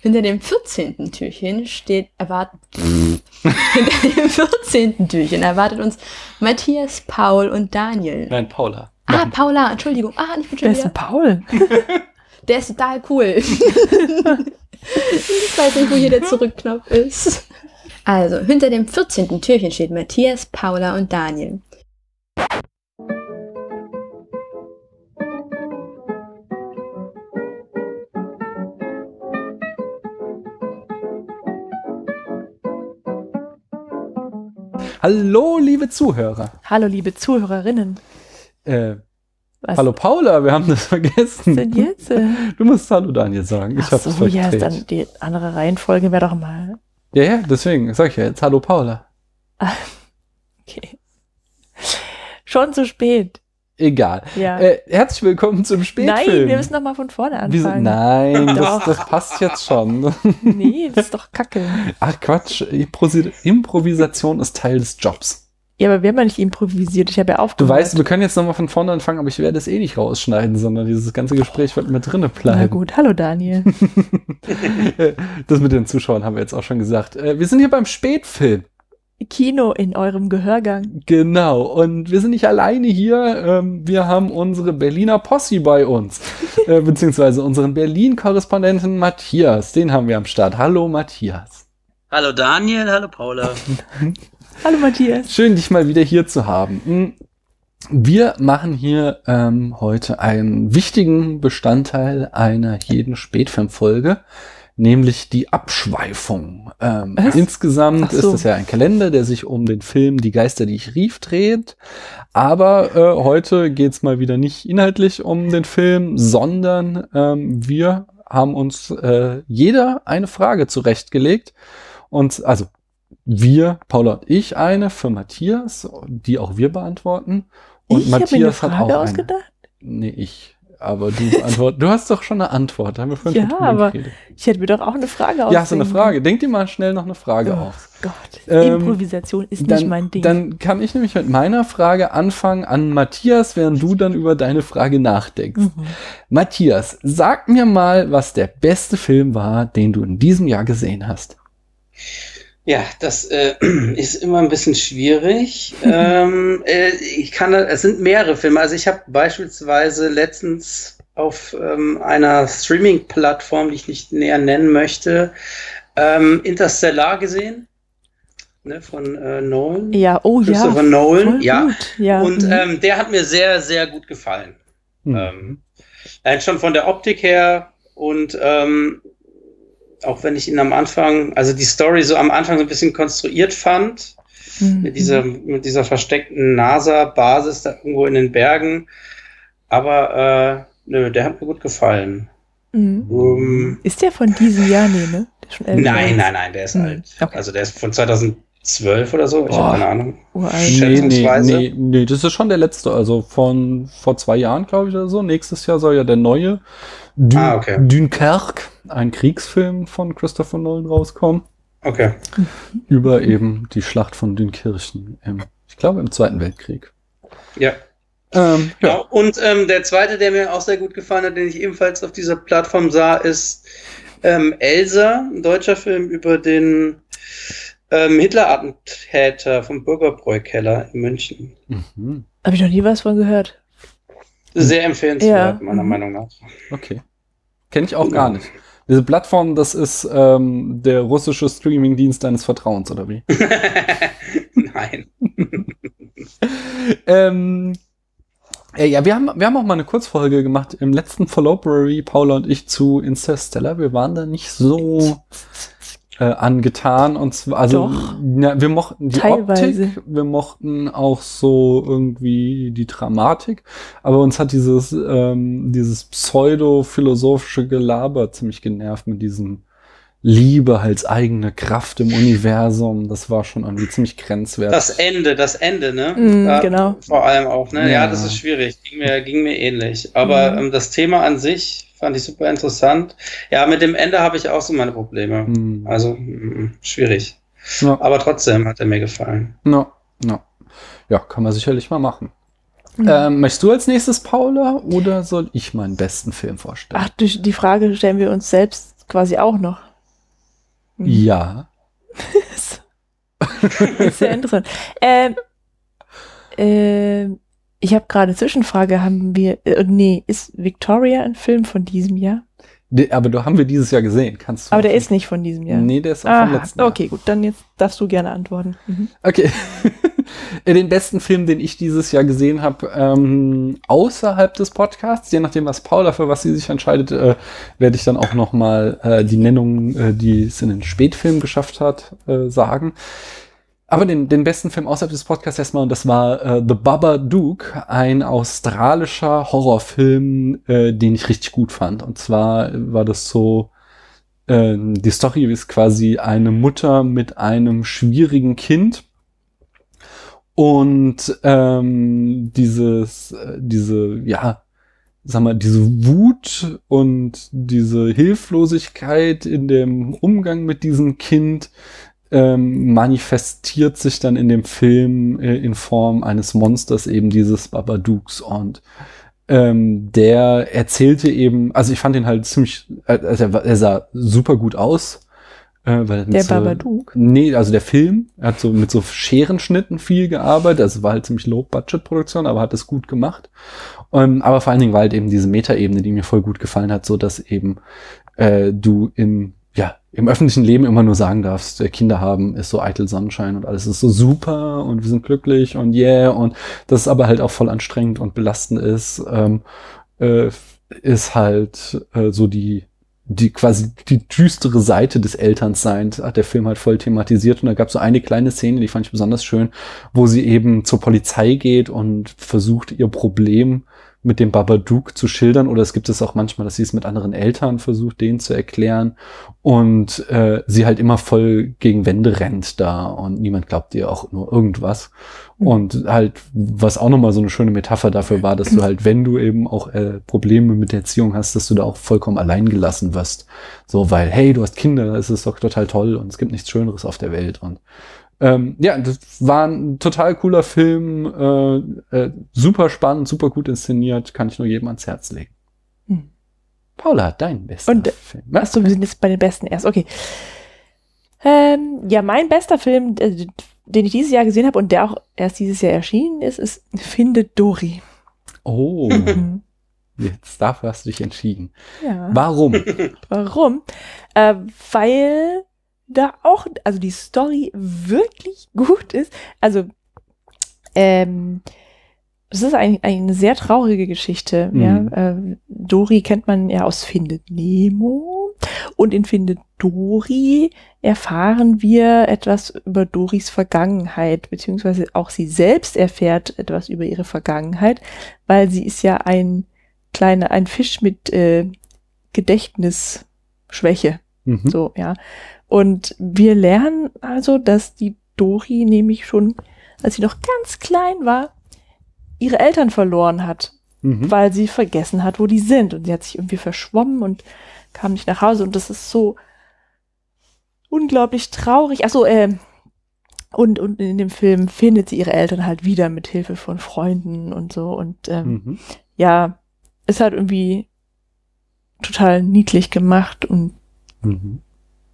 Hinter dem 14. Türchen steht erwartet. hinter dem 14. Türchen erwartet uns Matthias, Paul und Daniel. Nein, Paula. Ah, Paula, Entschuldigung. Ah, ich bin schon Wer ist denn Paul? Der ist total cool. ich weiß nicht, wo hier der Zurückknopf ist. Also, hinter dem 14. Türchen steht Matthias, Paula und Daniel. Hallo, liebe Zuhörer. Hallo, liebe Zuhörerinnen. Äh, Was hallo Paula, wir haben das vergessen. ist denn jetzt? äh? Du musst Hallo Daniel sagen. Ich Ach hab's so, ja, verdreht. dann die andere Reihenfolge wäre doch mal. Ja, ja, deswegen sag ich ja jetzt Hallo Paula. Okay. Schon zu spät. Egal. Ja. Äh, herzlich willkommen zum Spätfilm. Nein, wir müssen noch mal von vorne Wieso? anfangen. Nein, das, das passt jetzt schon. Nee, das ist doch kacke. Ach Quatsch, Improvisation ist Teil des Jobs. Ja, aber wir haben ja nicht improvisiert. Ich habe ja Du aufgehört. weißt, wir können jetzt nochmal von vorne anfangen, aber ich werde es eh nicht rausschneiden, sondern dieses ganze Gespräch wird mit drinne Na bleiben. gut, hallo Daniel. Das mit den Zuschauern haben wir jetzt auch schon gesagt. Äh, Wir sind hier beim Spätfilm. Kino in eurem Gehörgang. Genau. Und wir sind nicht alleine hier. Ähm, Wir haben unsere Berliner Posse bei uns. äh, beziehungsweise unseren Berlin-Korrespondenten Matthias. Den haben wir am Start. Hallo Matthias. Hallo Daniel, hallo Paula. Hallo Matthias. Schön, dich mal wieder hier zu haben. Hm, Wir machen hier ähm, heute einen wichtigen Bestandteil einer jeden Spätfilmfolge, nämlich die Abschweifung. Ähm, Was? insgesamt so. ist das ja ein Kalender, der sich um den Film Die Geister, die ich rief, dreht. Aber äh, heute geht's mal wieder nicht inhaltlich um den Film, sondern ähm, wir haben uns äh, jeder eine Frage zurechtgelegt. Und also wir, Paula und ich, eine für Matthias, die auch wir beantworten. Und ich Matthias hat Frage auch eine. ausgedacht. Nee, ich. Aber du beantwortest. du hast doch schon eine Antwort. Haben wir vorhin Ja, aber geredet. Ich hätte mir doch auch eine Frage ausdenken Ja, hast du eine Frage? Denk dir mal schnell noch eine Frage Oh aus. Gott, Ähm, Improvisation ist Dann, nicht mein Ding. dann kann ich nämlich mit meiner Frage anfangen an Matthias, während du dann über deine Frage nachdenkst. Mhm. Matthias, sag mir mal, was der beste Film war, den du in diesem Jahr gesehen hast. Ja, das äh, ist immer ein bisschen schwierig. ähm, äh, ich kann, es sind mehrere Filme. Also ich habe beispielsweise letztens auf ähm, einer Streaming-Plattform, die ich nicht näher nennen möchte, ähm, Interstellar gesehen. Ne, von äh, Nolan. ja, oh ja. Christopher Nolan. voll Ja. Gut. ja. Und mhm. ähm, der hat mir sehr, sehr gut gefallen. Hm. Ähm, allein schon von der Optik her und ähm, auch wenn ich ihn am Anfang, also die Story so am Anfang so ein bisschen konstruiert fand, Mhm. mit dieser, mit dieser versteckten NASA-Basis da irgendwo in den Bergen. Aber äh, nö, der hat mir gut gefallen. Mhm. Ähm, Ist der von diesem Jahr? Nee, ne? Der ist schon älter. nein, nein, nein, der ist Hm, alt. okay. Also der ist von 2012 oder so. Ich Boah. habe keine Ahnung. Uralt. Nee, nee, nee, nee, das ist schon der letzte. Also von vor zwei Jahren, glaube ich, oder so. Nächstes Jahr soll ja der neue Dün Ah, okay. Dunkerque, ein Kriegsfilm von Christopher Nolan rauskommen. Okay. Über eben die Schlacht von Dünkirchen im, ich glaube, im Zweiten Weltkrieg. Ja. Ähm, ja. Genau. Und ähm, der zweite, der mir auch sehr gut gefallen hat, den ich ebenfalls auf dieser Plattform sah, ist ähm, Elsa, ein deutscher Film über den ähm, Hitler-Attentäter vom Bürgerbräu-Keller in München. Mhm. Habe ich noch nie was von gehört. Sehr empfehlenswert, Ja. meiner Mhm. Meinung nach. Okay. Kenne ich auch gar nicht. Diese Plattform, das ist ähm, der russische Streamingdienst deines Vertrauens, oder wie? Nein. ähm, äh, ja, wir haben, wir haben auch mal eine Kurzfolge gemacht im letzten Followbury, Paula und ich, zu Interstellar. Wir waren da nicht so äh, angetan. Und zwar, also, Doch. ja, wir mochten die Teilweise. Optik, wir mochten auch so irgendwie die Dramatik, aber uns hat dieses, ähm, dieses pseudo-philosophische Gelaber ziemlich genervt mit diesem Liebe als eigene Kraft im Universum. Das war schon irgendwie ziemlich grenzwertig. Das Ende, das Ende, ne? Mhm, Da genau. Vor allem auch, ne? Ja. Ja. das ist schwierig. Ging mir, ging mir ähnlich. Aber Mhm. ähm, das Thema an sich fand ich super interessant. Ja, mit dem Ende habe ich auch so meine Probleme. Hm. Also, mm, schwierig. Ja. Aber trotzdem hat er mir gefallen. No, no. Ja, kann man sicherlich mal machen. Ähm, möchtest du als nächstes, Paula, oder soll ich meinen besten Film vorstellen? Ach, durch die Frage stellen wir uns selbst quasi auch noch. Ja. Sehr interessant. Ähm, ähm, ich habe gerade Zwischenfrage, haben wir, äh, nee, ist Victoria ein Film von diesem Jahr? De- Aber du haben wir dieses Jahr gesehen, kannst du. Aber der ist nicht von diesem Jahr. Nee, der ist auch vom Ah, letzten Jahr. okay, gut, dann jetzt darfst du gerne antworten. Mhm. Okay. Den besten Film, den ich dieses Jahr gesehen habe, ähm, außerhalb des Podcasts, je nachdem, was Paula für was sie sich entscheidet, äh, werde ich dann auch noch mal äh, die Nennung, äh, die es in den Spätfilm geschafft hat, äh, sagen. Aber den, den besten Film außerhalb des Podcasts erstmal, und das war äh, The Babadook, ein australischer Horrorfilm, äh, den ich richtig gut fand. Und zwar war das so, äh, die Story ist quasi eine Mutter mit einem schwierigen Kind. Und ähm, dieses, äh, diese, ja, sag mal, diese Wut und diese Hilflosigkeit in dem Umgang mit diesem Kind ähm, manifestiert sich dann in dem Film äh, in Form eines Monsters, eben dieses Babadooks. Und ähm, der erzählte eben, also ich fand ihn halt ziemlich, äh, also er, er sah super gut aus. Äh, weil er Der so, Babadook? Nee, also der Film, er hat so mit so Scherenschnitten viel gearbeitet, also war halt ziemlich Low-Budget-Produktion, aber hat es gut gemacht. Ähm, aber vor allen Dingen war halt eben diese Metaebene, die mir voll gut gefallen hat, so dass eben äh, du in im öffentlichen Leben immer nur sagen darfst, äh, Kinder haben ist so eitel Sonnenschein und alles ist so super und wir sind glücklich und yeah und das ist aber halt auch voll anstrengend und belastend ist, ähm, äh, ist halt äh, so die die quasi die düstere Seite des Elternseins hat der Film halt voll thematisiert und da gab es so eine kleine Szene, die fand ich besonders schön, wo sie eben zur Polizei geht und versucht ihr Problem mit dem Babadook zu schildern. Oder es gibt es auch manchmal, dass sie es mit anderen Eltern versucht, denen zu erklären. Und äh, sie halt immer voll gegen Wände rennt da. Und niemand glaubt ihr auch nur irgendwas. Und halt, was auch nochmal so eine schöne Metapher dafür war, dass du halt, wenn du eben auch äh, Probleme mit der Erziehung hast, dass du da auch vollkommen allein gelassen wirst. So, weil, hey, du hast Kinder, das ist doch total toll und es gibt nichts Schöneres auf der Welt. Und ähm, ja, das war ein total cooler Film, äh, äh, super spannend, super gut inszeniert, kann ich nur jedem ans Herz legen. Hm. Paula, dein bester Und, äh, Film. Achso, wir sind jetzt bei den besten erst. Okay. Ähm, ja, mein bester Film, äh, den ich dieses Jahr gesehen habe und der auch erst dieses Jahr erschienen ist, ist Findet Dory. Oh, Mhm. jetzt dafür hast du dich entschieden. Ja. Warum? Warum? Äh, weil da auch, also die Story wirklich gut ist. Also, ähm, es ist ein, eine sehr traurige Geschichte. Mhm. Ja? Äh, Dory kennt man ja aus Findet Nemo. Und in Findet Dory erfahren wir etwas über Doris Vergangenheit, beziehungsweise auch sie selbst erfährt etwas über ihre Vergangenheit, weil sie ist ja ein kleiner, ein Fisch mit äh, Gedächtnisschwäche. Mhm. So, ja. Und wir lernen also, dass die Dori nämlich schon, als sie noch ganz klein war, ihre Eltern verloren hat, Mhm. weil sie vergessen hat, wo die sind. Und sie hat sich irgendwie verschwommen und kam nicht nach Hause. Und das ist so unglaublich traurig. Achso, äh, und, und in dem Film findet sie ihre Eltern halt wieder mit Hilfe von Freunden und so. Und ähm, Mhm. ja, ist halt irgendwie total niedlich gemacht und Mhm.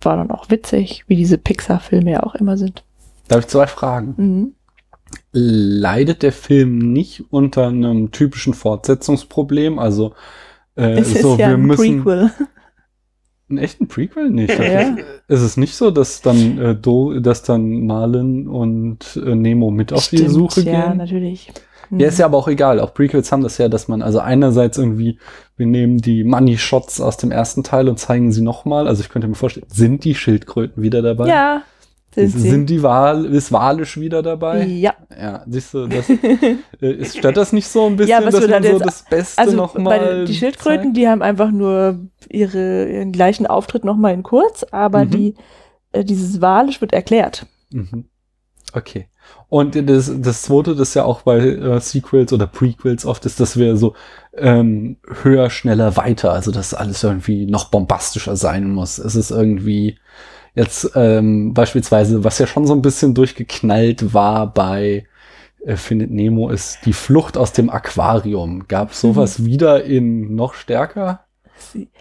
War dann auch witzig, wie diese Pixar-Filme ja auch immer sind. Darf ich zwei Fragen? Mhm. leidet der Film nicht unter einem typischen Fortsetzungsproblem. Also äh, Es ist so, ja wir ein müssen Prequel. einen echten Prequel nicht. Ja. Ist es nicht so, dass dann äh, Do, dass dann Marlin und äh, Nemo mit auf die Stimmt, Suche ja, gehen? natürlich. Mhm. Ja, ist ja aber auch egal. Auch Prequels haben das ja, dass man also einerseits irgendwie, wir nehmen die Money Shots aus dem ersten Teil und zeigen sie nochmal. Also ich könnte mir vorstellen, sind die Schildkröten wieder dabei? Ja, sind sie. Sind die Wal, ist Walisch wieder dabei? ja. Ja, siehst du, das, äh, ist, stört das nicht so ein bisschen, Ja, dass du man so jetzt- das Beste Also nochmal die Schildkröten, die haben einfach nur ihre, ihren gleichen Auftritt nochmal in kurz, aber Mhm. die, äh, dieses Walisch wird erklärt. Mhm. Okay. Und das, das zweite, das ja auch bei äh, Sequels oder Prequels oft ist, dass wir so ähm, höher, schneller, weiter, also dass alles irgendwie noch bombastischer sein muss. Es ist irgendwie jetzt ähm, beispielsweise, was ja schon so ein bisschen durchgeknallt war bei äh, Findet Nemo ist die Flucht aus dem Aquarium. Gab sowas wieder in noch stärker?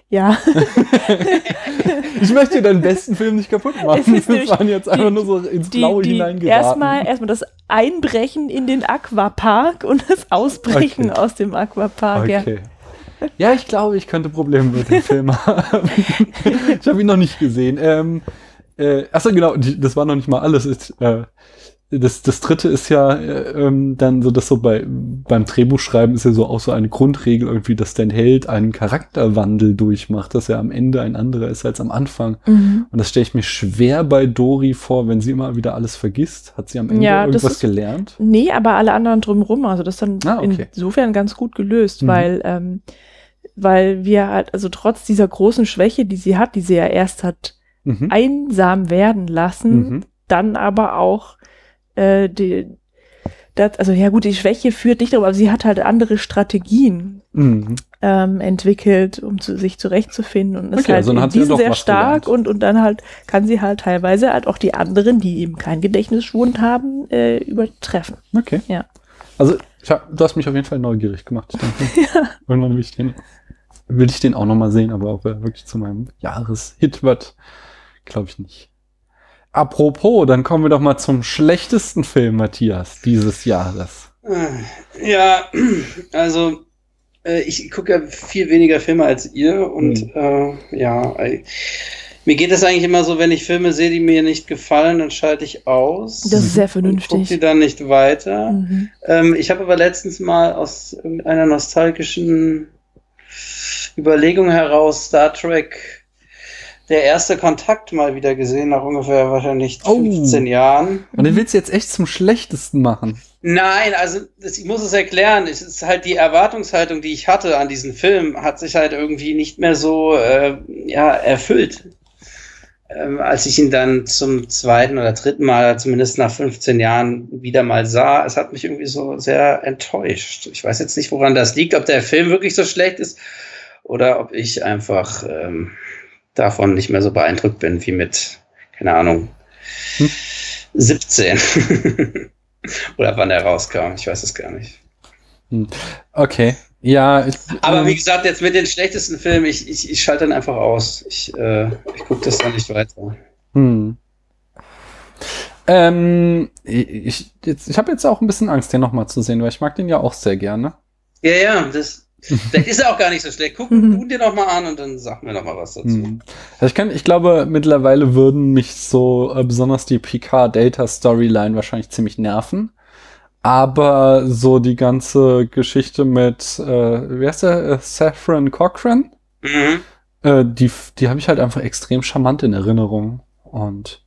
Ja, Ich möchte deinen besten Film nicht kaputt machen. Wir waren jetzt einfach die- nur so ins die, Blaue die hineingeraten. erstmal erstmal das Einbrechen in den Aquapark und das Ausbrechen Okay. aus dem Aquapark. Ja. Okay. Ja, ich glaube, ich könnte Probleme mit dem Film haben. ich habe ihn noch nicht gesehen. Ähm, äh, achso, genau, das war noch nicht mal alles. Ist, äh, das, das dritte ist ja äh, ähm, dann so, dass so bei beim Drehbuchschreiben ist ja so auch so eine Grundregel irgendwie, dass dein Held einen Charakterwandel durchmacht, dass er am Ende ein anderer ist als am Anfang. Mhm. Und das stelle ich mir schwer bei Dori vor, wenn sie immer wieder alles vergisst. Hat sie am Ende Ja, irgendwas ist- gelernt? Nee, aber alle anderen drumherum. Also das ist dann Ah, okay. insofern ganz gut gelöst, Mhm. weil, ähm, weil wir halt, also trotz dieser großen Schwäche, die sie hat, die sie ja erst hat Mhm. einsam werden lassen, Mhm. dann aber auch äh, die, das, also ja gut, die Schwäche führt nicht darum, aber sie hat halt andere Strategien Mhm. ähm, entwickelt, um zu, sich zurechtzufinden und ist Okay, halt also in ja diesen sehr stark gelernt. und, und dann halt kann sie halt teilweise halt auch die anderen, die eben keinen Gedächtnisschwund haben, äh, übertreffen. Okay. Ja. Also, hab, du hast mich auf jeden Fall neugierig gemacht. Ich denke, irgendwann will ich den, will ich den auch nochmal sehen, aber ob er wirklich zu meinem Jahreshit wird, glaube ich nicht. Apropos, dann kommen wir doch mal zum schlechtesten Film, Matthias, dieses Jahres. Ja, also äh, ich gucke ja viel weniger Filme als ihr und äh, ja, äh, mir geht es eigentlich immer so, wenn ich Filme sehe, die mir nicht gefallen, dann schalte ich aus. Das ist sehr und gucke vernünftig. die dann nicht weiter. Mhm. Ähm, ich habe aber letztens mal aus irgendeiner nostalgischen Überlegung heraus Star Trek der erste Kontakt mal wieder gesehen, nach ungefähr wahrscheinlich Oh. 15 Jahren. Und den willst du jetzt echt zum schlechtesten machen. Nein, also ich muss es erklären. Es ist halt die Erwartungshaltung, die ich hatte an diesen Film, hat sich halt irgendwie nicht mehr so äh, ja, erfüllt. Ähm, als ich ihn dann zum zweiten oder dritten Mal, zumindest nach 15 Jahren, wieder mal sah, es hat mich irgendwie so sehr enttäuscht. Ich weiß jetzt nicht, woran das liegt, ob der Film wirklich so schlecht ist oder ob ich einfach ähm, davon nicht mehr so beeindruckt bin wie mit, keine Ahnung, Hm. 17. Oder wann er rauskam, ich weiß es gar nicht. Okay. Ja, ich, Aber ähm, wie gesagt, jetzt mit den schlechtesten Filmen, ich, ich, ich schalte dann einfach aus. Ich, äh, ich gucke das dann nicht weiter. Hm. Ähm, ich, jetzt, ich habe jetzt auch ein bisschen Angst, den nochmal zu sehen, weil ich mag den ja auch sehr gerne. Ja, ja, das, vielleicht ist er auch gar nicht so schlecht. Guck Mhm. du dir noch mal an und dann sag mir noch mal was dazu. Hm. Ich kann, ich glaube, mittlerweile würden mich so äh, besonders die Picard-Data-Storyline wahrscheinlich ziemlich nerven. Aber so die ganze Geschichte mit, äh, wie heißt der, äh, Saffron Cochran, Mhm. äh, die, die habe ich halt einfach extrem charmant in Erinnerung. Und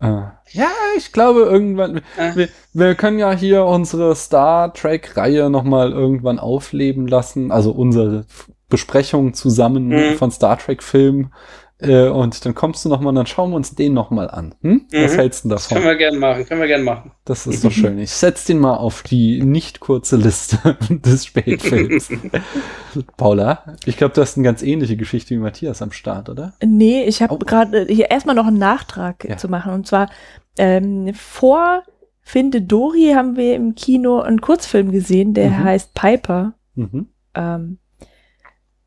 äh, ja, ich glaube irgendwann, Äh, wir, wir können ja hier unsere Star Trek-Reihe nochmal irgendwann aufleben lassen. Also unsere Besprechung zusammen Mhm. von Star Trek-Filmen. Äh, und dann kommst du nochmal und dann schauen wir uns den nochmal an. Hm? Was Mhm. hältst du das können davon? wir gerne machen, können wir gerne machen. Das ist doch schön. Ich setz den mal auf die nicht kurze Liste des Spätfilms. Paula, ich glaube, du hast eine ganz ähnliche Geschichte wie Matthias am Start, oder? Nee, ich habe Oh. gerade hier erstmal noch einen Nachtrag Ja. zu machen. Und zwar ähm, vor Finde Dory haben wir im Kino einen Kurzfilm gesehen, der Mhm. heißt Piper. Mhm. Ähm,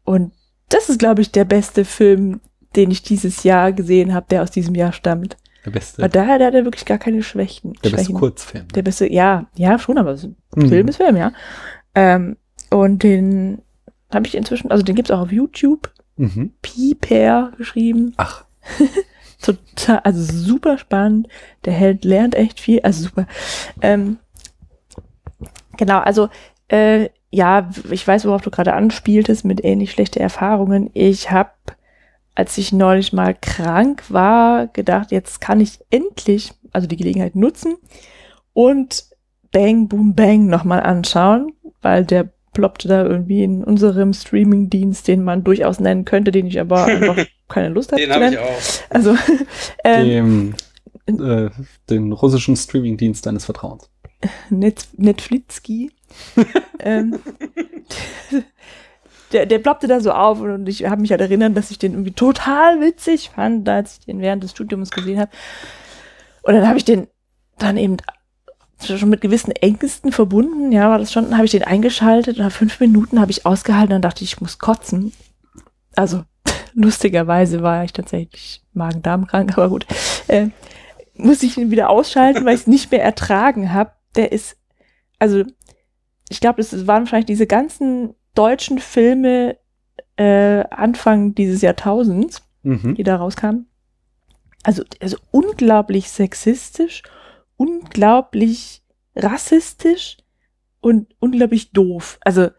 und das ist, glaube ich, der beste Film, den ich dieses Jahr gesehen habe, der aus diesem Jahr stammt. Der beste, Weil daher der hat er wirklich gar keine Schwächen. der beste Schwächen. Kurzfilm. Der beste, ja, ja, schon, aber Mhm. Film ist Film, ja. Ähm, und den habe ich inzwischen, also den gibt's auch auf YouTube, Mhm. Piper geschrieben. Ach, Total, also super spannend. Der Held lernt echt viel, also super. Ähm, genau, also äh, ja, ich weiß, worauf du gerade anspieltest mit ähnlich schlechte Erfahrungen. Ich habe, als ich neulich mal krank war, gedacht, jetzt kann ich endlich, also die Gelegenheit nutzen und Bang Boom Bang nochmal anschauen, weil der ploppte da irgendwie in unserem Streaming-Dienst, den man durchaus nennen könnte, den ich aber einfach keine Lust habe Den zu habe ich nennen. auch. Also, ähm, dem, äh, den russischen Streamingdienst deines Vertrauens. Net Netflixki. ähm, der, der ploppte da so auf und ich habe mich halt erinnert, dass ich den irgendwie total witzig fand, als ich den während des Studiums gesehen habe. Und dann habe ich den dann eben schon mit gewissen Ängsten verbunden. Ja, war das schon, habe ich den eingeschaltet und nach fünf Minuten habe ich ausgehalten und dachte, ich muss kotzen. Also lustigerweise war ich tatsächlich Magen-Darm-krank, aber gut. Äh, muss ich ihn wieder ausschalten, weil ich es nicht mehr ertragen habe. Der ist, also ich glaube, es waren wahrscheinlich diese ganzen deutschen Filme äh, Anfang dieses Jahrtausends, Mhm. die da rauskamen. Also, also unglaublich sexistisch, unglaublich rassistisch und unglaublich doof. Also,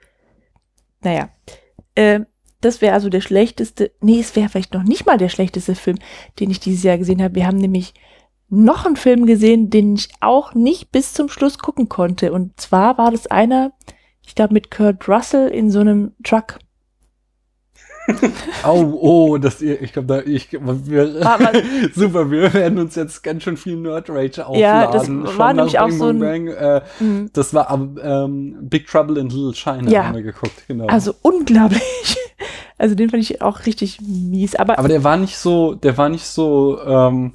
naja. Äh, das wäre also der schlechteste, nee, es wäre vielleicht noch nicht mal der schlechteste Film, den ich dieses Jahr gesehen habe. Wir haben nämlich noch einen Film gesehen, den ich auch nicht bis zum Schluss gucken konnte. Und zwar war das einer, ich glaube, mit Kurt Russell in so einem Truck. Oh, oh, das, ich glaube, da, ich, wir, super, wir werden uns jetzt ganz schön viel Nerd Rage aufladen. Ja, das Schon war nämlich auch Bang so ein- Bang äh, Mhm. das war ähm, Big Trouble in Little China, Ja. haben wir geguckt, genau. Also unglaublich. Also den fand ich auch richtig mies. Aber, Aber der war nicht so, der war nicht so ähm,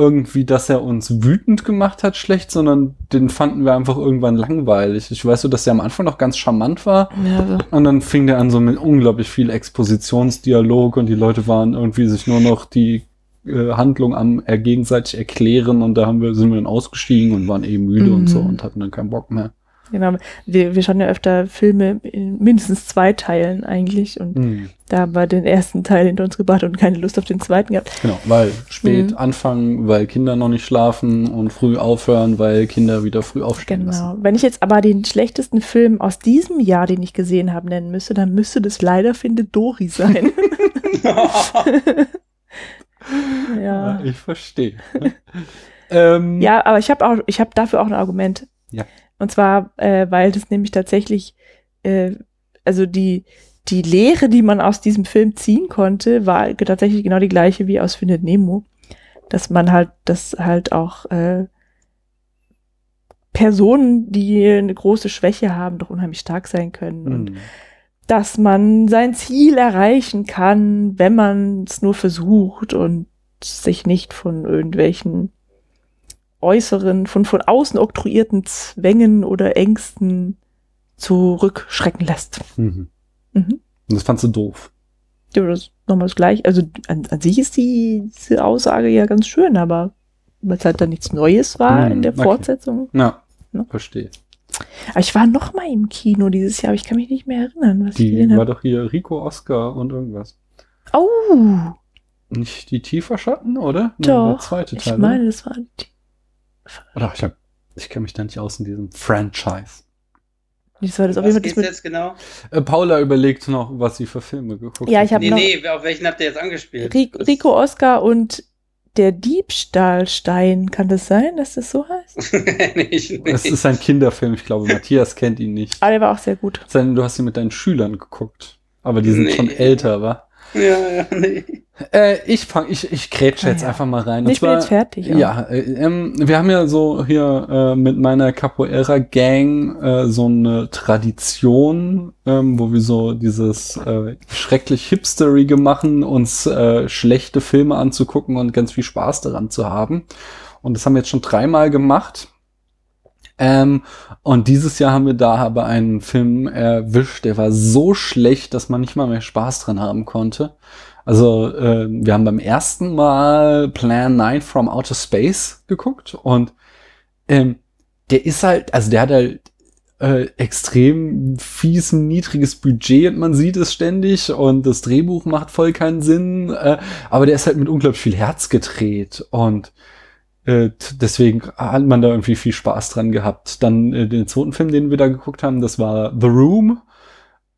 irgendwie, dass er uns wütend gemacht hat, schlecht, sondern den fanden wir einfach irgendwann langweilig. Ich weiß so, dass der am Anfang noch ganz charmant war ja, und dann fing der an so mit unglaublich viel Expositionsdialog und die Leute waren irgendwie sich nur noch die äh, Handlung am äh, gegenseitig erklären und da haben wir, sind wir dann ausgestiegen und waren eben müde und so Mhm. und hatten dann keinen Bock mehr. Genau. Wir, wir schauen ja öfter Filme in mindestens zwei Teilen eigentlich. Und Mhm. da haben wir den ersten Teil hinter uns gebracht und keine Lust auf den zweiten gehabt. Genau, weil spät Mhm. anfangen, weil Kinder noch nicht schlafen und früh aufhören, weil Kinder wieder früh aufstehen lassen. Genau. Wenn ich jetzt aber den schlechtesten Film aus diesem Jahr, den ich gesehen habe, nennen müsste, dann müsste das leider Findet Dory sein. ja. Ja, ich verstehe. ähm, Ja, aber ich habe auch, ich habe dafür auch ein Argument. Ja. Und zwar, äh, weil das nämlich tatsächlich, äh, also die die Lehre, die man aus diesem Film ziehen konnte, war tatsächlich genau die gleiche wie aus Findet Nemo, dass man halt, dass halt auch äh, Personen, die eine große Schwäche haben, doch unheimlich stark sein können und Mhm. dass man sein Ziel erreichen kann, wenn man es nur versucht und sich nicht von irgendwelchen äußeren, von, von außen oktroyierten Zwängen oder Ängsten zurückschrecken lässt. Mhm. Mhm. Und das fandst du doof. Ja, das ist nochmal das gleiche. Also an, an sich ist die, diese Aussage ja ganz schön, aber weil es halt dann nichts Neues war Mhm, in der okay. Fortsetzung. Ja, Ne? verstehe. Aber ich war noch mal im Kino dieses Jahr, aber ich kann mich nicht mehr erinnern, was ich Die gesehen war habe. doch hier Rico, Oscar und irgendwas. Oh, Nicht die Tieferschatten, oder? Nee, doch. der zweite ich Teil. meine, das war die oder? Ich, hab, ich kenne mich da nicht aus in diesem Franchise. Das war das auf Was jeden Fall das geht's jetzt genau? Äh, Paula überlegt noch, was sie für Filme geguckt Ja, hat. ich hab Nee, noch- nee, auf welchen habt ihr jetzt angespielt? Rico, Oscar und der Diebstahlstein. Kann das sein, dass das so heißt? nicht, Es nicht. ist ein Kinderfilm, ich glaube, Matthias kennt ihn nicht. Aber der war auch sehr gut. Du hast ihn mit deinen Schülern geguckt. Aber die sind Nee. schon älter, wa? Ja, ja, nee. Äh, ich fang, ich, ich grätsche Ah, jetzt ja. einfach mal rein. Ich bin jetzt fertig. Ja, äh, ähm, wir haben ja so hier äh, mit meiner Capoeira-Gang äh, so eine Tradition, ähm, wo wir so dieses äh, schrecklich Hipsterige machen, uns äh, schlechte Filme anzugucken und ganz viel Spaß daran zu haben. Und das haben wir jetzt schon dreimal gemacht. Ähm, und dieses Jahr haben wir da aber einen Film erwischt, der war so schlecht, dass man nicht mal mehr Spaß dran haben konnte. Also äh, wir haben beim ersten Mal Plan 9 from Outer Space geguckt und ähm, der ist halt, also der hat halt äh, extrem fies, niedriges Budget und man sieht es ständig und das Drehbuch macht voll keinen Sinn, äh, aber der ist halt mit unglaublich viel Herz gedreht und äh, deswegen hat man da irgendwie viel Spaß dran gehabt. Dann äh, den zweiten Film, den wir da geguckt haben, das war The Room.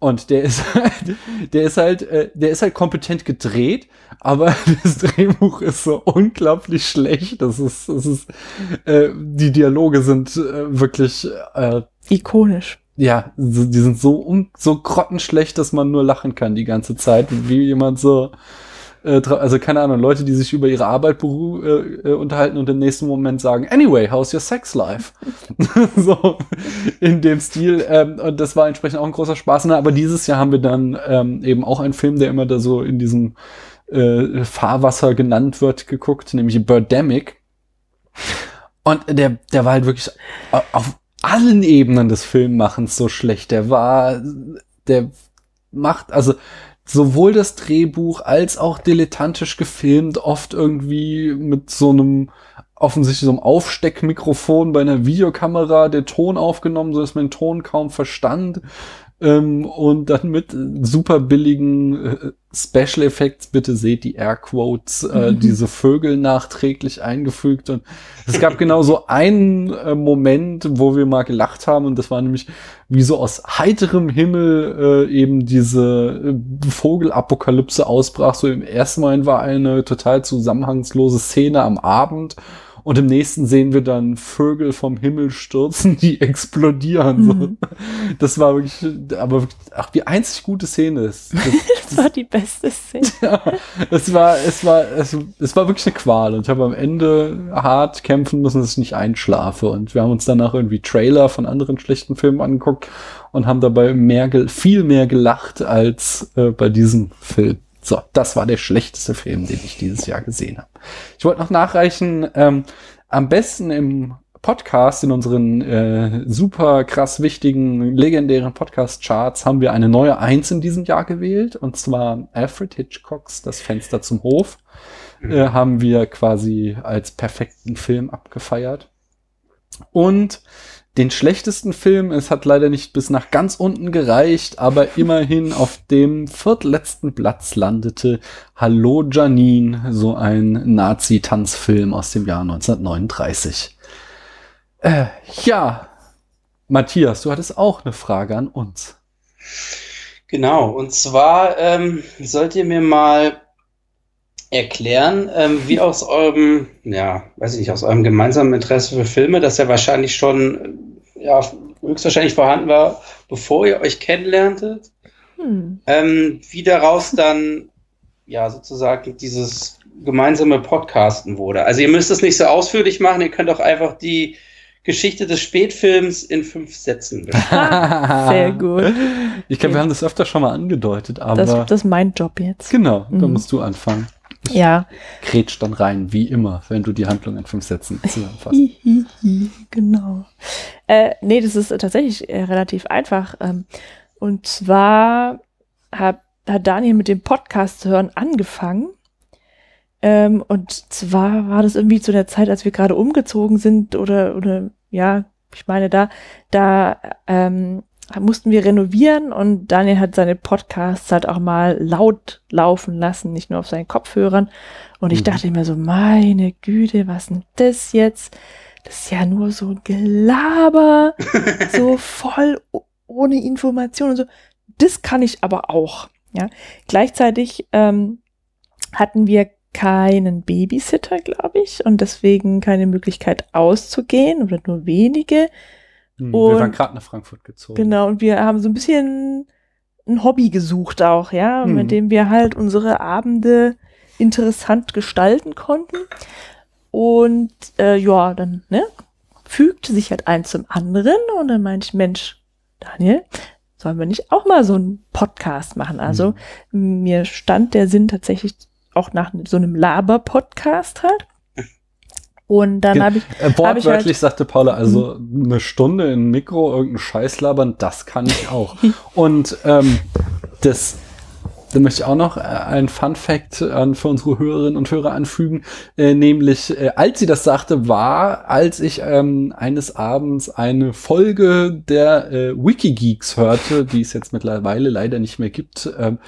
Und der ist halt, der ist halt, äh, der ist halt kompetent gedreht, aber das Drehbuch ist so unglaublich schlecht. Das ist, das ist, äh, die Dialoge sind äh, wirklich, äh, Ikonisch. ja, die sind so so grottenschlecht, dass man nur lachen kann die ganze Zeit, wie jemand so, äh, also keine Ahnung, Leute, die sich über ihre Arbeit äh, äh, unterhalten und im nächsten Moment sagen, anyway, how's your sex life? so in dem Stil. Ähm, und das war entsprechend auch ein großer Spaß. Na, aber dieses Jahr haben wir dann ähm, eben auch einen Film, der immer da so in diesem äh, Fahrwasser genannt wird, geguckt, nämlich Birdemic. Und der, der war halt wirklich auf allen Ebenen des Filmmachens so schlecht. Der war, der macht, also sowohl das Drehbuch als auch dilettantisch gefilmt, oft irgendwie mit so einem offensichtlich so einem Aufsteckmikrofon bei einer Videokamera der Ton aufgenommen, so dass man den Ton kaum verstand. Ähm, und dann mit super billigen äh, Special Effects, bitte seht die Airquotes, äh, mhm. diese Vögel nachträglich eingefügt. Und es gab genau so einen äh, Moment, wo wir mal gelacht haben, und das war nämlich, wie so aus heiterem Himmel äh, eben diese äh, Vogelapokalypse ausbrach. So im ersten Moment war eine total zusammenhangslose Szene am Abend und im nächsten sehen wir dann Vögel vom Himmel stürzen, die explodieren. So. Mhm. Das war wirklich, aber ach, die einzig gute Szene ist. Das, das war die beste Szene. ja, es war, es war, es, es war wirklich eine Qual und ich habe am Ende hart kämpfen müssen, dass ich nicht einschlafe. Und wir haben uns danach irgendwie Trailer von anderen schlechten Filmen angeguckt und haben dabei mehr, viel mehr gelacht als äh, bei diesem Film. So, das war der schlechteste Film, den ich dieses Jahr gesehen habe. Ich wollte noch nachreichen, ähm, am besten im Podcast, in unseren äh, super krass wichtigen, legendären Podcast-Charts haben wir eine neue Eins in diesem Jahr gewählt. Und zwar Alfred Hitchcocks Das Fenster zum Hof. Äh, haben wir quasi als perfekten Film abgefeiert. Und den schlechtesten Film. Es hat leider nicht bis nach ganz unten gereicht, aber immerhin auf dem viertletzten Platz landete Hallo Janine, so ein Nazi-Tanzfilm aus dem Jahr 1939. Äh, ja, Matthias, du hattest auch eine Frage an uns. Genau, und zwar ähm, sollt ihr mir mal erklären, ähm, wie aus eurem, ja, weiß ich nicht, aus eurem gemeinsamen Interesse für Filme, das ja wahrscheinlich schon, ja, höchstwahrscheinlich vorhanden war, bevor ihr euch kennenlerntet, hm. ähm, wie daraus dann, ja, sozusagen dieses gemeinsame Podcasten wurde. Also ihr müsst es nicht so ausführlich machen, ihr könnt auch einfach die Geschichte des Spätfilms in fünf Sätzen Sehr gut. Ich glaube, wir haben das öfter schon mal angedeutet, aber. Das, das ist mein Job jetzt. Genau, mhm. da musst du anfangen. Ich ja. Kretsch dann rein, wie immer, wenn du die Handlung in fünf Sätzen zusammenfasst. genau. Äh, nee, das ist tatsächlich äh, relativ einfach. Ähm, und zwar hat, hat Daniel mit dem Podcast zu hören angefangen. Ähm, und zwar war das irgendwie zu der Zeit, als wir gerade umgezogen sind oder, oder ja, ich meine, da, da ähm, mussten wir renovieren und Daniel hat seine Podcasts halt auch mal laut laufen lassen, nicht nur auf seinen Kopfhörern. Und ich mhm. dachte immer so, meine Güte, was denn das jetzt? Das ist ja nur so Gelaber, so voll ohne Information und so. Das kann ich aber auch. Ja, gleichzeitig ähm, hatten wir keinen Babysitter, glaube ich, und deswegen keine Möglichkeit auszugehen oder nur wenige. Hm, wir waren gerade nach Frankfurt gezogen. Genau, und wir haben so ein bisschen ein Hobby gesucht auch, ja, hm. mit dem wir halt unsere Abende interessant gestalten konnten. Und äh, ja, dann ne, fügte sich halt eins zum anderen und dann meinte ich, Mensch, Daniel, sollen wir nicht auch mal so einen Podcast machen? Also hm. mir stand der Sinn tatsächlich auch nach so einem Laber-Podcast halt. Und dann habe ich. Äh, wortwörtlich hab ich halt, sagte Paula, also eine Stunde in Mikro irgendeinen Scheiß labern, das kann ich auch. Und ähm, das, da möchte ich auch noch äh, ein Fun Fact an, für unsere Hörerinnen und Hörer anfügen, äh, nämlich äh, als sie das sagte, war, als ich ähm, eines Abends eine Folge der äh, Wikigeeks hörte, die es jetzt mittlerweile leider nicht mehr gibt. Ähm,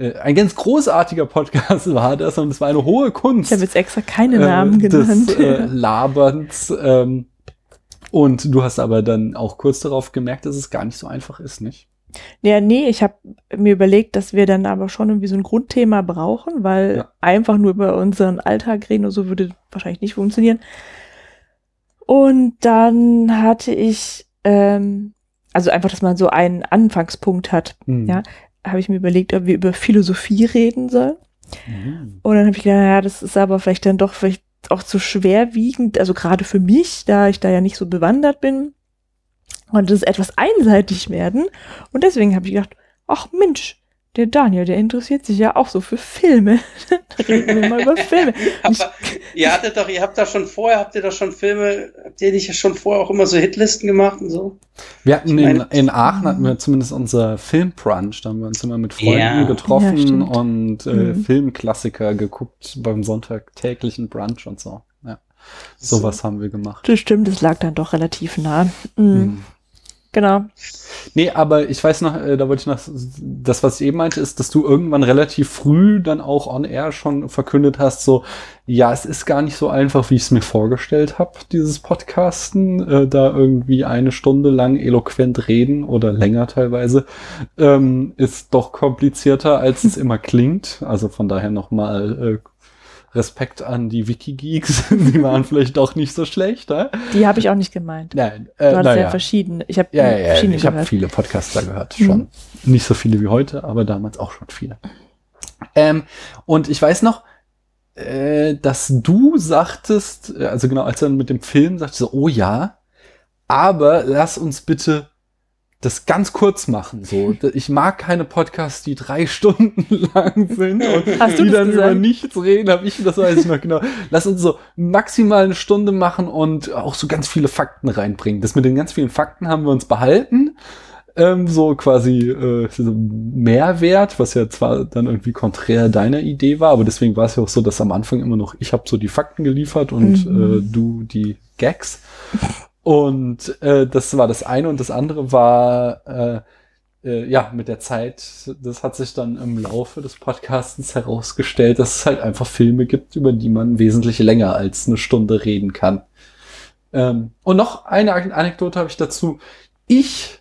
äh, ein ganz großartiger Podcast war das und es war eine hohe Kunst. Ich habe jetzt extra keine Namen äh, genannt. Des, äh, Laberns. Ähm, und du hast aber dann auch kurz darauf gemerkt, dass es gar nicht so einfach ist, nicht? Ja, nee, ich habe mir überlegt, dass wir dann aber schon irgendwie so ein Grundthema brauchen, weil ja. einfach nur über unseren Alltag reden oder so würde wahrscheinlich nicht funktionieren. Und dann hatte ich, ähm, also einfach, dass man so einen Anfangspunkt hat. Mhm. Ja, habe ich mir überlegt, ob wir über Philosophie reden sollen. Mhm. Und dann habe ich gedacht, ja, das ist aber vielleicht dann doch vielleicht auch zu schwerwiegend, also gerade für mich, da ich da ja nicht so bewandert bin, konnte es etwas einseitig werden. Und deswegen habe ich gedacht, ach Mensch, Der Daniel, der interessiert sich ja auch so für Filme. da reden wir mal über Filme. Aber ihr hattet doch, ihr habt da schon vorher, habt ihr doch schon Filme, habt ihr nicht schon vorher auch immer so Hitlisten gemacht und so? Wir hatten Ich in, meine- in Aachen hatten wir zumindest unser Filmbrunch, da haben wir uns immer mit Freunden Ja. Ja, getroffen stimmt. und äh, Mhm. Filmklassiker geguckt beim sonntäglichen Brunch und so. Ja. Sowas haben wir gemacht. Das stimmt, das lag dann doch relativ nah. Mhm. Mhm. Genau. Nee, aber ich weiß noch, äh, da wollte ich noch, das, was ich eben meinte, ist, dass du irgendwann relativ früh dann auch on air schon verkündet hast, so, ja, es ist gar nicht so einfach, wie ich es mir vorgestellt habe, dieses Podcasten, äh, da irgendwie eine Stunde lang eloquent reden oder länger teilweise, ähm, ist doch komplizierter, als es immer klingt. Also von daher nochmal äh, Respekt an die Wikigeeks, die waren vielleicht doch nicht so schlecht, äh? Die habe ich auch nicht gemeint. Nein, Du äh, hattest naja. ja verschiedene. Ich habe Ja, ja, ja, verschiedene ich habe viele Podcaster gehört, Mhm. schon. Nicht so viele wie heute, aber damals auch schon viele. Ähm, und ich weiß noch, äh, dass du sagtest, äh, also genau, als er mit dem Film sagte, so, oh ja, aber lass uns bitte das ganz kurz machen. So, ich mag keine Podcasts, die drei Stunden lang sind und die dann gesagt? über nichts reden, habe ich, das weiß ich noch genau. Lass uns so maximal eine Stunde machen und auch so ganz viele Fakten reinbringen. Das mit den ganz vielen Fakten haben wir uns behalten. Ähm, so quasi äh, so Mehrwert, was ja zwar dann irgendwie konträr deiner Idee war, aber deswegen war es ja auch so, dass am Anfang immer noch ich habe so die Fakten geliefert und Mhm. äh, du die Gags. Und äh, das war das eine und das andere war äh, äh, ja mit der Zeit, das hat sich dann im Laufe des Podcastens herausgestellt, dass es halt einfach Filme gibt, über die man wesentlich länger als eine Stunde reden kann. Ähm, und noch eine An- Anekdote habe ich dazu. Ich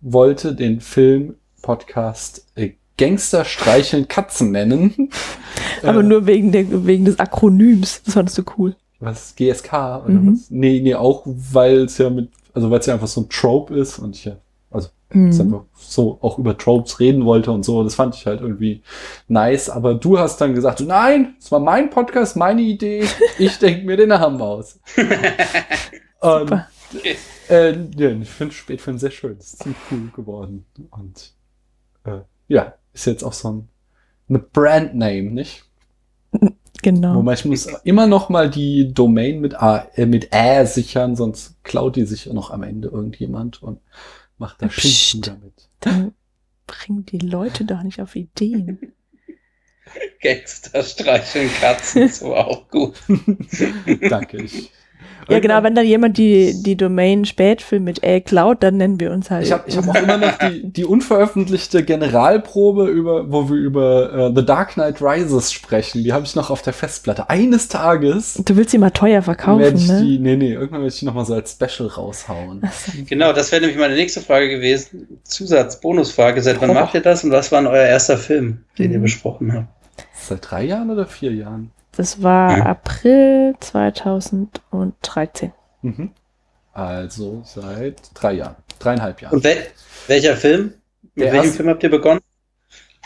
wollte den Film Podcast äh, Gangster streicheln Katzen nennen. Aber Äh, nur wegen, der, wegen des Akronyms. Das fandest du cool. Was GSK oder Mhm. was? Nee, nee, auch weil es ja mit, also weil es ja einfach so ein Trope ist und ich ja, also Mhm. einfach so auch über Tropes reden wollte und so. Das fand ich halt irgendwie nice. Aber du hast dann gesagt, nein, es war mein Podcast, meine Idee. Ich denke mir den Namen aus. und, Super. äh, ja, ich finde Spätfilm sehr schön. Das ist ziemlich cool geworden. Und äh, ja, ist jetzt auch so ein eine Brandname, nicht? Genau. Wobei ich muss immer noch mal die Domain mit A, äh, mit Ä sichern, sonst klaut die sich noch am Ende irgendjemand und macht da. Schinken damit. Dann bringen die Leute doch nicht auf Ideen. Gangster streicheln Katzen, so auch gut. Danke. Ich, Ja, genau, wenn dann jemand die, die Domain Spätfilm mit Ä klaut, dann nennen wir uns halt. Ich habe ich hab auch immer noch die, die unveröffentlichte Generalprobe, über, wo wir über äh, The Dark Knight Rises sprechen. Die habe ich noch auf der Festplatte. Eines Tages du willst sie mal teuer verkaufen, werde ich ne? die, nee, nee, irgendwann werde ich die noch mal so als Special raushauen. Genau, das wäre nämlich meine nächste Frage gewesen. Zusatz, Bonusfrage. Seit wann Oh. macht ihr das und was war denn euer erster Film, den ihr Mhm. besprochen habt? Seit drei Jahren oder vier Jahren? Das war Mhm. April 2013. Mhm. Also seit drei Jahren. Dreieinhalb Jahren. Und wel welcher Film? Mit welchem Film habt ihr begonnen?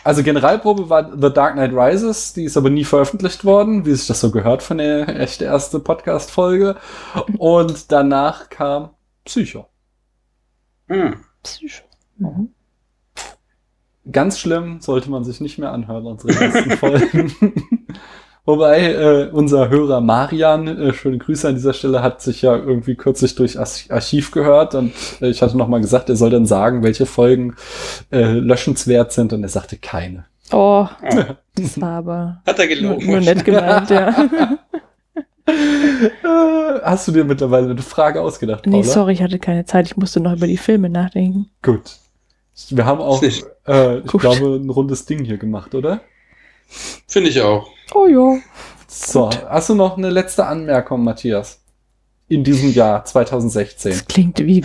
Also Generalprobe war The Dark Knight Rises, die ist aber nie veröffentlicht worden, wie sich das so gehört von der echte erste Podcast-Folge. Und danach kam Psycho. Hm. Psycho. Mhm. Ganz schlimm, sollte man sich nicht mehr anhören, unsere ersten Folgen. Wobei äh, unser Hörer Marian, äh, schöne Grüße an dieser Stelle, hat sich ja irgendwie kürzlich durch Arch- Archiv gehört und äh, ich hatte nochmal gesagt, er soll dann sagen, welche Folgen äh, löschenswert sind und er sagte keine. Oh, das war aber hat er gelogen. nur nett gemeint, ja. Äh, hast du dir mittlerweile eine Frage ausgedacht, Paula? nee, sorry, ich hatte keine Zeit. Ich musste noch über die Filme nachdenken. Gut. Wir haben auch, äh, ich Gut. glaube, ein rundes Ding hier gemacht, oder? Finde ich auch. Oh ja. So, hast du noch eine letzte Anmerkung, Matthias? In diesem Jahr 2016. Das klingt wie.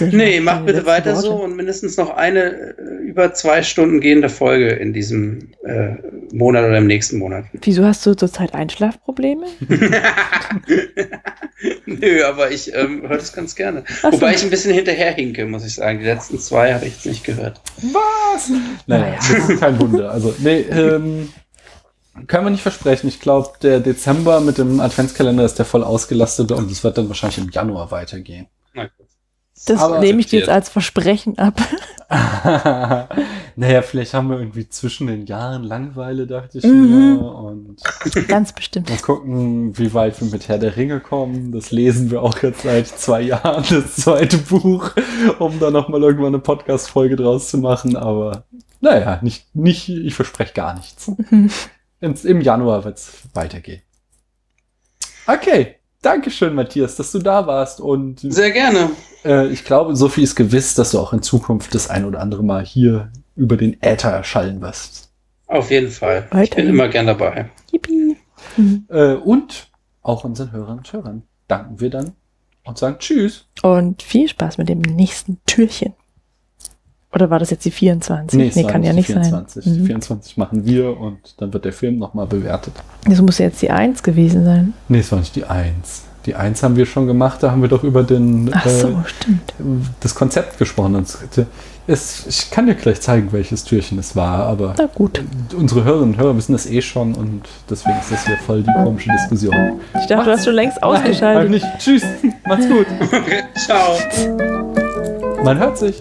Nee, mach bitte weiter Worte. so und mindestens noch eine äh, über zwei Stunden gehende Folge in diesem äh, Monat oder im nächsten Monat. Wieso hast du zurzeit Einschlafprobleme? Nö, aber ich ähm, höre das ganz gerne. Ach so. Wobei ich ein bisschen hinterherhinke, muss ich sagen. Die letzten zwei habe ich jetzt nicht gehört. Was? Naja, Naja. das ist kein Wunder. Also, nee, ähm, können wir nicht versprechen. Ich glaube, der Dezember mit dem Adventskalender ist der voll ausgelastet und es wird dann wahrscheinlich im Januar weitergehen. Das Aber- nehme ich dir jetzt als Versprechen ab. Naja, vielleicht haben wir irgendwie zwischen den Jahren Langweile, dachte ich Mhm. mir. Und Ganz bestimmt. mal gucken, wie weit wir mit Herr der Ringe kommen. Das lesen wir auch jetzt seit zwei Jahren, das zweite Buch, um da nochmal irgendwann eine Podcast-Folge draus zu machen. Aber naja, nicht, nicht, ich verspreche gar nichts. Ins, Im Januar wird es weitergehen. Okay, Dankeschön, Matthias, dass du da warst. Und Sehr gerne. äh, ich glaube, so viel ist gewiss, dass du auch in Zukunft das ein oder andere Mal hier über den Äther erschallen wirst. Auf jeden Fall. Ich bin immer gern dabei. Yippie. Mhm. Äh, und auch unseren Hörerinnen und Hörern danken wir dann und sagen Tschüss. Und viel Spaß mit dem nächsten Türchen. Oder war das jetzt die 24? es war kann ja nicht 24. sein. Die Mhm. 24 machen wir und dann wird der Film nochmal bewertet. Das muss ja jetzt die 1 gewesen sein. Nee, es war nicht die 1. Die 1 haben wir schon gemacht, da haben wir doch über den, Ach so, äh, stimmt. das Konzept gesprochen. Und es, ich kann dir gleich zeigen, welches Türchen es war, aber Na gut. unsere Hörerinnen und Hörer wissen das eh schon und deswegen ist das hier voll die komische Diskussion. Ich dachte, du hast schon längst Nein, ausgeschaltet. halt nicht. Tschüss. Macht's gut. Ciao. Man hört sich.